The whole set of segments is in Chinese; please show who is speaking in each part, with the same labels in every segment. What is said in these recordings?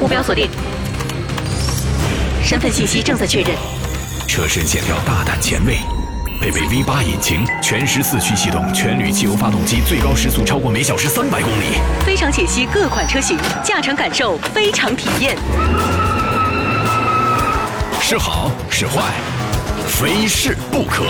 Speaker 1: 目标锁定，身份信息正在确认。
Speaker 2: 车身线条大胆前卫，配备 V8 引擎，全时四驱系统，全铝汽油发动机，最高时速超过每小时三百公里。
Speaker 1: 非常解析各款车型，驾乘感受非常体验。
Speaker 2: 是好是坏，非试不可。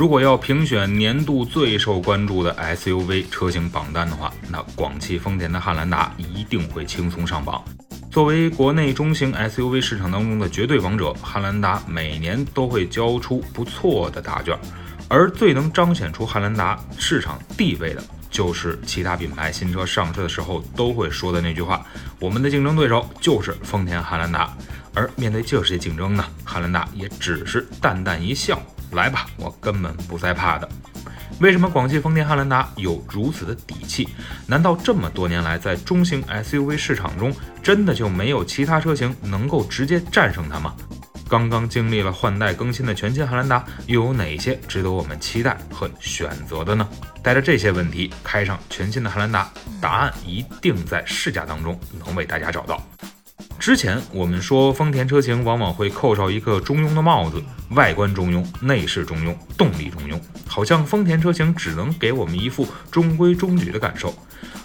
Speaker 3: 如果要评选年度最受关注的 SUV 车型榜单的话，那广汽丰田的汉兰达一定会轻松上榜。作为国内中型 SUV 市场当中的绝对王者，汉兰达每年都会交出不错的答卷。而最能彰显出汉兰达市场地位的，就是其他品牌新车上市的时候都会说的那句话：我们的竞争对手就是丰田汉兰达。而面对这些竞争呢，汉兰达也只是淡淡一笑。来吧，我根本不再怕的。为什么广汽丰田汉兰达有如此的底气？难道这么多年来，在中型 SUV 市场中，真的就没有其他车型能够直接战胜它吗？刚刚经历了换代更新的全新汉兰达，又有哪些值得我们期待和选择的呢？带着这些问题，开上全新的汉兰达，答案一定在试驾当中能为大家找到。之前我们说，丰田车型往往会扣上一个中庸的帽子，外观中庸，内饰中庸，动力中庸，好像丰田车型只能给我们一副中规中矩的感受。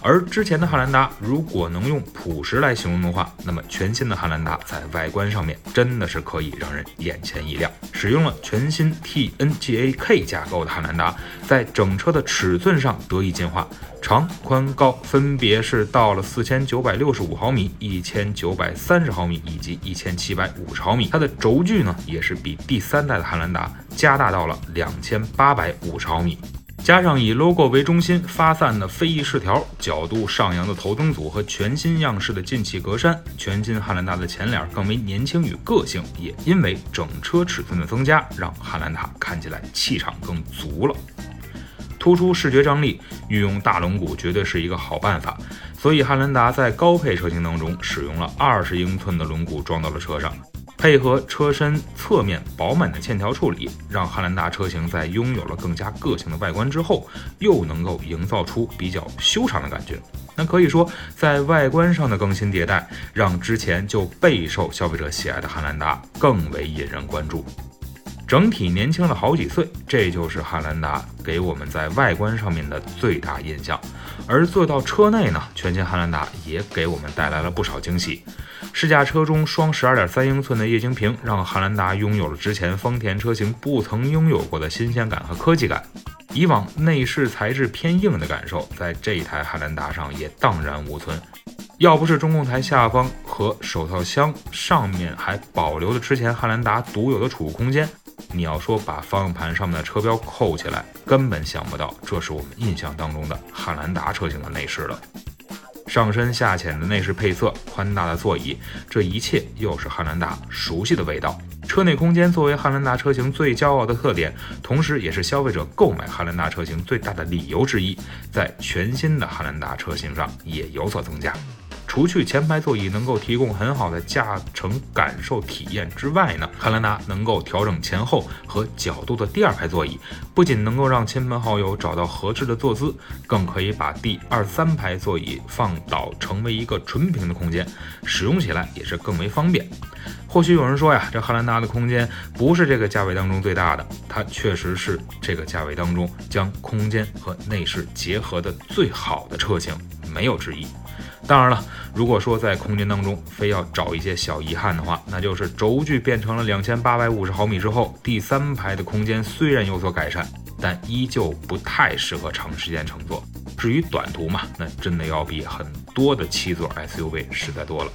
Speaker 3: 而之前的汉兰达，如果能用朴实来形容的话，那么全新的汉兰达在外观上面真的是可以让人眼前一亮。使用了全新 TNGA K 架构的汉兰达，在整车的尺寸上得以进化。长、宽、高分别是到了四千九百六十五毫米、一千九百三十毫米以及一千七百五十毫米。它的轴距呢，也是比第三代的汉兰达加大到了两千八百五十毫米。加上以 logo 为中心发散的飞翼饰条、角度上扬的头灯组和全新样式的进气格栅，全新汉兰达的前脸更为年轻与个性。也因为整车尺寸的增加，让汉兰达看起来气场更足了。突出视觉张力，运用大轮毂绝对是一个好办法。所以汉兰达在高配车型当中使用了二十英寸的轮毂装到了车上，配合车身侧面饱满的线条处理，让汉兰达车型在拥有了更加个性的外观之后，又能够营造出比较修长的感觉。那可以说，在外观上的更新迭代，让之前就备受消费者喜爱的汉兰达更为引人关注。整体年轻了好几岁，这就是汉兰达给我们在外观上面的最大印象。而坐到车内呢，全新汉兰达也给我们带来了不少惊喜。试驾车中双十二点三英寸的液晶屏，让汉兰达拥有了之前丰田车型不曾拥有过的新鲜感和科技感。以往内饰材质偏硬的感受，在这一台汉兰达上也荡然无存。要不是中控台下方和手套箱上面还保留了之前汉兰达独有的储物空间。你要说把方向盘上面的车标扣起来，根本想不到这是我们印象当中的汉兰达车型的内饰了。上深下浅的内饰配色，宽大的座椅，这一切又是汉兰达熟悉的味道。车内空间作为汉兰达车型最骄傲的特点，同时也是消费者购买汉兰达车型最大的理由之一，在全新的汉兰达车型上也有所增加。除去前排座椅能够提供很好的驾乘感受体验之外呢，汉兰达能够调整前后和角度的第二排座椅，不仅能够让亲朋好友找到合适的坐姿，更可以把第二三排座椅放倒成为一个纯平的空间，使用起来也是更为方便。或许有人说呀，这汉兰达的空间不是这个价位当中最大的，它确实是这个价位当中将空间和内饰结合的最好的车型，没有之一。当然了，如果说在空间当中非要找一些小遗憾的话，那就是轴距变成了两千八百五十毫米之后，第三排的空间虽然有所改善，但依旧不太适合长时间乘坐。至于短途嘛，那真的要比很多的七座 SUV 实在多了。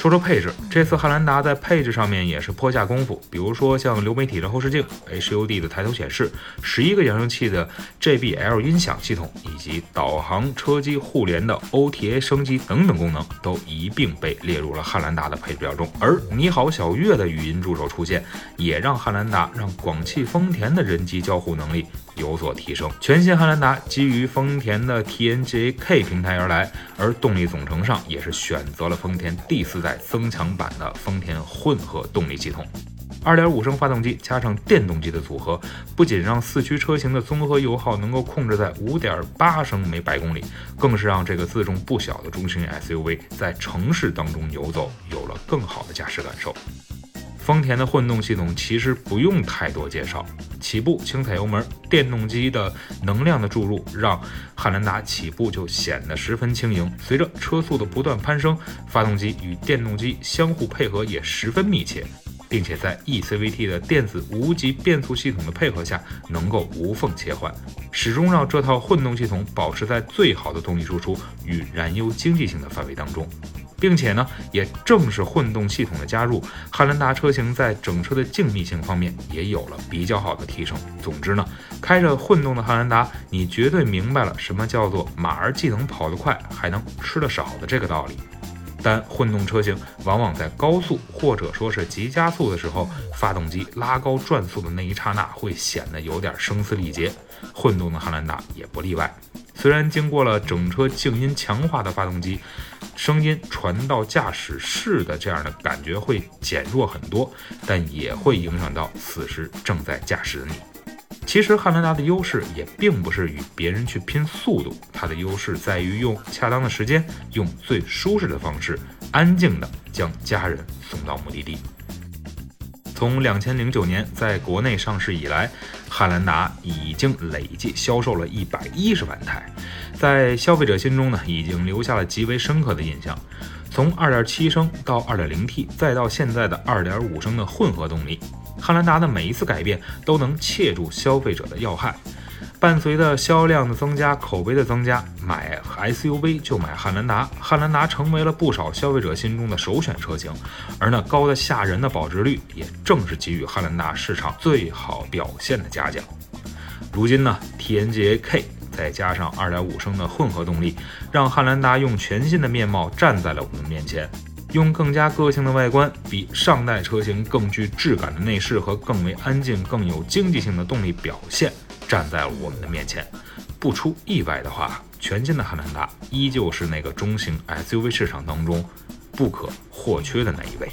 Speaker 3: 说说配置，这次汉兰达在配置上面也是颇下功夫，比如说像流媒体的后视镜、HUD 的抬头显示、十一个扬声器的 JBL 音响系统，以及导航、车机互联的 OTA 升级等等功能，都一并被列入了汉兰达的配置表中。而你好小月的语音助手出现，也让汉兰达让广汽丰田的人机交互能力有所提升。全新汉兰达基于丰田的 TNGA-K 平台而来，而动力总成上也是选择了丰田第四代增强版的丰田混合动力系统。2.5升发动机加上电动机的组合，不仅让四驱车型的综合油耗能够控制在5.8升每百公里，更是让这个自重不小的中型 SUV 在城市当中游走有了更好的驾驶感受。丰田的混动系统其实不用太多介绍，起步轻踩油门，电动机的能量的注入让汉兰达起步就显得十分轻盈。随着车速的不断攀升，发动机与电动机相互配合也十分密切。并且在 eCVT 的电子无级变速系统的配合下，能够无缝切换，始终让这套混动系统保持在最好的动力输出与燃油经济性的范围当中。并且呢，也正是混动系统的加入，汉兰达车型在整车的静谧性方面也有了比较好的提升。总之呢，开着混动的汉兰达，你绝对明白了什么叫做马儿既能跑得快，还能吃得少的这个道理。但混动车型往往在高速或者说是急加速的时候，发动机拉高转速的那一刹那，会显得有点声嘶力竭。混动的汉兰达也不例外。虽然经过了整车静音强化的发动机，声音传到驾驶室的这样的感觉会减弱很多，但也会影响到此时正在驾驶的你。其实汉兰达的优势也并不是与别人去拼速度，它的优势在于用恰当的时间，用最舒适的方式，安静的将家人送到目的地。从两千零九年在国内上市以来，汉兰达已经累计销售了一百一十万台，在消费者心中呢，已经留下了极为深刻的印象。从二点七升到二点零 T，再到现在的二点五升的混合动力。汉兰达的每一次改变都能切住消费者的要害，伴随着销量的增加、口碑的增加，买 SUV 就买汉兰达，汉兰达成为了不少消费者心中的首选车型。而那高的吓人的保值率，也正是给予汉兰达市场最好表现的嘉奖。如今呢，TNGA-K 再加上2.5升的混合动力，让汉兰达用全新的面貌站在了我们面前。用更加个性的外观，比上代车型更具质感的内饰和更为安静、更有经济性的动力表现，站在了我们的面前。不出意外的话，全新的汉兰达依旧是那个中型 SUV 市场当中不可或缺的那一位。